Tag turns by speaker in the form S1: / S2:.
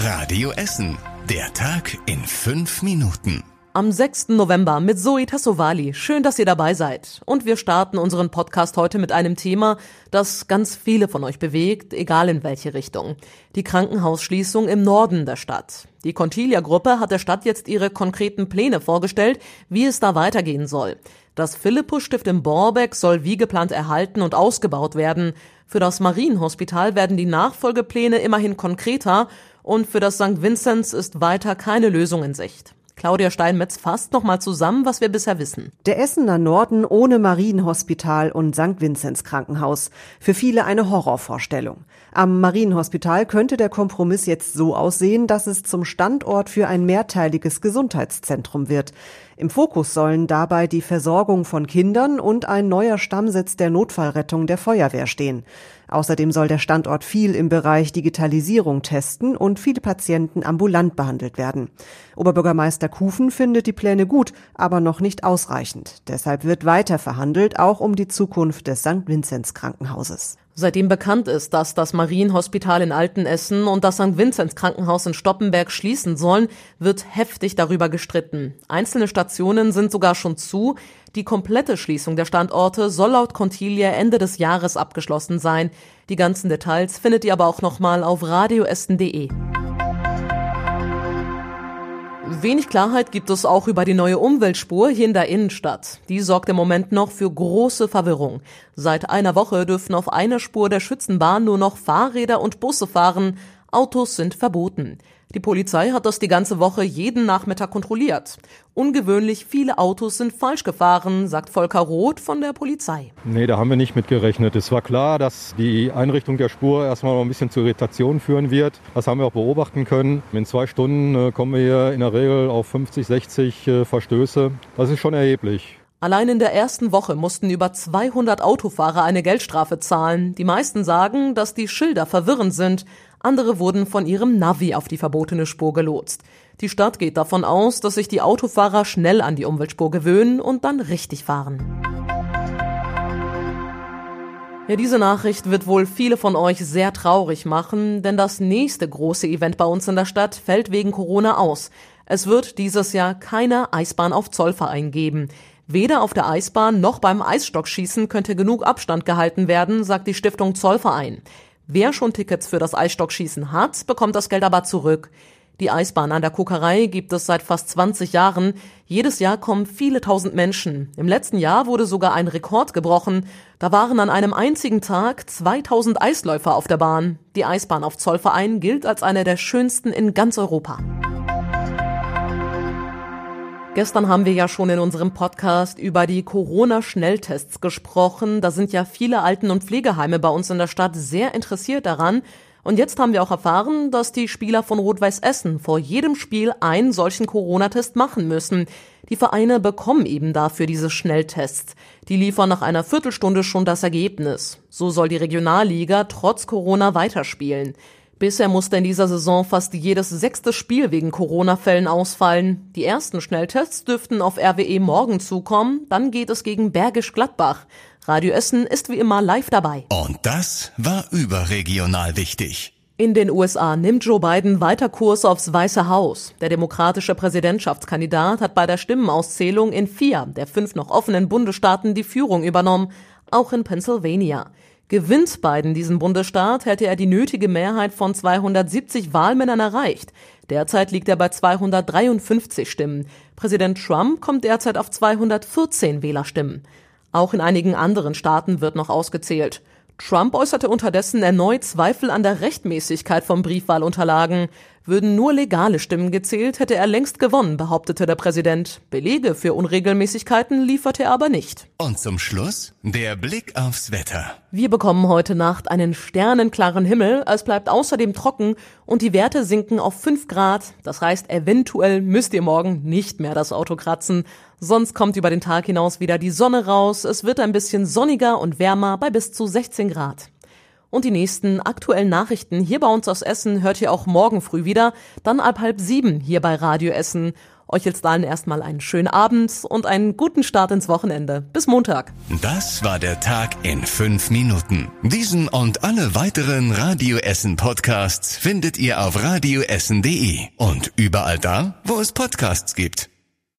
S1: Radio Essen. Der Tag in fünf Minuten.
S2: Am 6. November mit Zoe Tassovali. Schön, dass ihr dabei seid. Und wir starten unseren Podcast heute mit einem Thema, das ganz viele von euch bewegt, egal in welche Richtung. Die Krankenhausschließung im Norden der Stadt. Die Contilia-Gruppe hat der Stadt jetzt ihre konkreten Pläne vorgestellt, wie es da weitergehen soll. Das Philippus-Stift in Borbeck soll wie geplant erhalten und ausgebaut werden. Für das Marienhospital werden die Nachfolgepläne immerhin konkreter und für das St. Vinzenz ist weiter keine Lösung in Sicht. Claudia Steinmetz fasst nochmal zusammen, was wir bisher wissen.
S3: Der Essener Norden ohne Marienhospital und St. Vinzenz Krankenhaus. Für viele eine Horrorvorstellung. Am Marienhospital könnte der Kompromiss jetzt so aussehen, dass es zum Standort für ein mehrteiliges Gesundheitszentrum wird. Im Fokus sollen dabei die Versorgung von Kindern und ein neuer Stammsitz der Notfallrettung der Feuerwehr stehen. Außerdem soll der Standort viel im Bereich Digitalisierung testen und viele Patienten ambulant behandelt werden. Oberbürgermeister Kufen findet die Pläne gut, aber noch nicht ausreichend. Deshalb wird weiter verhandelt, auch um die Zukunft des St. Vinzenz Krankenhauses.
S2: Seitdem bekannt ist, dass das Marienhospital in Altenessen und das St. Vinzenz Krankenhaus in Stoppenberg schließen sollen, wird heftig darüber gestritten. Einzelne Stationen sind sogar schon zu. Die komplette Schließung der Standorte soll laut Contilia Ende des Jahres abgeschlossen sein. Die ganzen Details findet ihr aber auch nochmal auf radioessen.de. Wenig Klarheit gibt es auch über die neue Umweltspur hier in der Innenstadt. Die sorgt im Moment noch für große Verwirrung. Seit einer Woche dürfen auf einer Spur der Schützenbahn nur noch Fahrräder und Busse fahren. Autos sind verboten. Die Polizei hat das die ganze Woche jeden Nachmittag kontrolliert. Ungewöhnlich viele Autos sind falsch gefahren, sagt Volker Roth von der Polizei.
S4: Nee, da haben wir nicht mit gerechnet. Es war klar, dass die Einrichtung der Spur erstmal noch ein bisschen zur Irritation führen wird. Das haben wir auch beobachten können. In zwei Stunden äh, kommen wir hier in der Regel auf 50, 60 äh, Verstöße. Das ist schon erheblich.
S2: Allein in der ersten Woche mussten über 200 Autofahrer eine Geldstrafe zahlen. Die meisten sagen, dass die Schilder verwirrend sind. Andere wurden von ihrem Navi auf die verbotene Spur gelotst. Die Stadt geht davon aus, dass sich die Autofahrer schnell an die Umweltspur gewöhnen und dann richtig fahren. Ja, diese Nachricht wird wohl viele von euch sehr traurig machen, denn das nächste große Event bei uns in der Stadt fällt wegen Corona aus. Es wird dieses Jahr keine Eisbahn auf Zollverein geben. Weder auf der Eisbahn noch beim Eisstockschießen könnte genug Abstand gehalten werden, sagt die Stiftung Zollverein. Wer schon Tickets für das Eisstockschießen hat, bekommt das Geld aber zurück. Die Eisbahn an der Kokerei gibt es seit fast 20 Jahren. Jedes Jahr kommen viele tausend Menschen. Im letzten Jahr wurde sogar ein Rekord gebrochen. Da waren an einem einzigen Tag 2000 Eisläufer auf der Bahn. Die Eisbahn auf Zollverein gilt als eine der schönsten in ganz Europa. Gestern haben wir ja schon in unserem Podcast über die Corona-Schnelltests gesprochen. Da sind ja viele Alten- und Pflegeheime bei uns in der Stadt sehr interessiert daran. Und jetzt haben wir auch erfahren, dass die Spieler von Rot-Weiß Essen vor jedem Spiel einen solchen Corona-Test machen müssen. Die Vereine bekommen eben dafür diese Schnelltests. Die liefern nach einer Viertelstunde schon das Ergebnis. So soll die Regionalliga trotz Corona weiterspielen. Bisher musste in dieser Saison fast jedes sechste Spiel wegen Corona-Fällen ausfallen. Die ersten Schnelltests dürften auf RWE morgen zukommen. Dann geht es gegen Bergisch Gladbach. Radio Essen ist wie immer live dabei.
S1: Und das war überregional wichtig.
S2: In den USA nimmt Joe Biden weiter Kurs aufs Weiße Haus. Der demokratische Präsidentschaftskandidat hat bei der Stimmenauszählung in vier der fünf noch offenen Bundesstaaten die Führung übernommen, auch in Pennsylvania. Gewinnt Biden diesen Bundesstaat, hätte er die nötige Mehrheit von 270 Wahlmännern erreicht. Derzeit liegt er bei 253 Stimmen. Präsident Trump kommt derzeit auf 214 Wählerstimmen. Auch in einigen anderen Staaten wird noch ausgezählt. Trump äußerte unterdessen erneut Zweifel an der Rechtmäßigkeit von Briefwahlunterlagen. Würden nur legale Stimmen gezählt, hätte er längst gewonnen, behauptete der Präsident. Belege für Unregelmäßigkeiten lieferte er aber nicht.
S1: Und zum Schluss der Blick aufs Wetter.
S2: Wir bekommen heute Nacht einen sternenklaren Himmel, es bleibt außerdem trocken und die Werte sinken auf 5 Grad. Das heißt, eventuell müsst ihr morgen nicht mehr das Auto kratzen. Sonst kommt über den Tag hinaus wieder die Sonne raus, es wird ein bisschen sonniger und wärmer bei bis zu 16 Grad. Und die nächsten aktuellen Nachrichten hier bei uns aus Essen hört ihr auch morgen früh wieder, dann ab halb sieben hier bei Radio Essen. Euch jetzt allen erstmal einen schönen Abend und einen guten Start ins Wochenende. Bis Montag.
S1: Das war der Tag in fünf Minuten. Diesen und alle weiteren Radio Essen Podcasts findet ihr auf radioessen.de und überall da, wo es Podcasts gibt.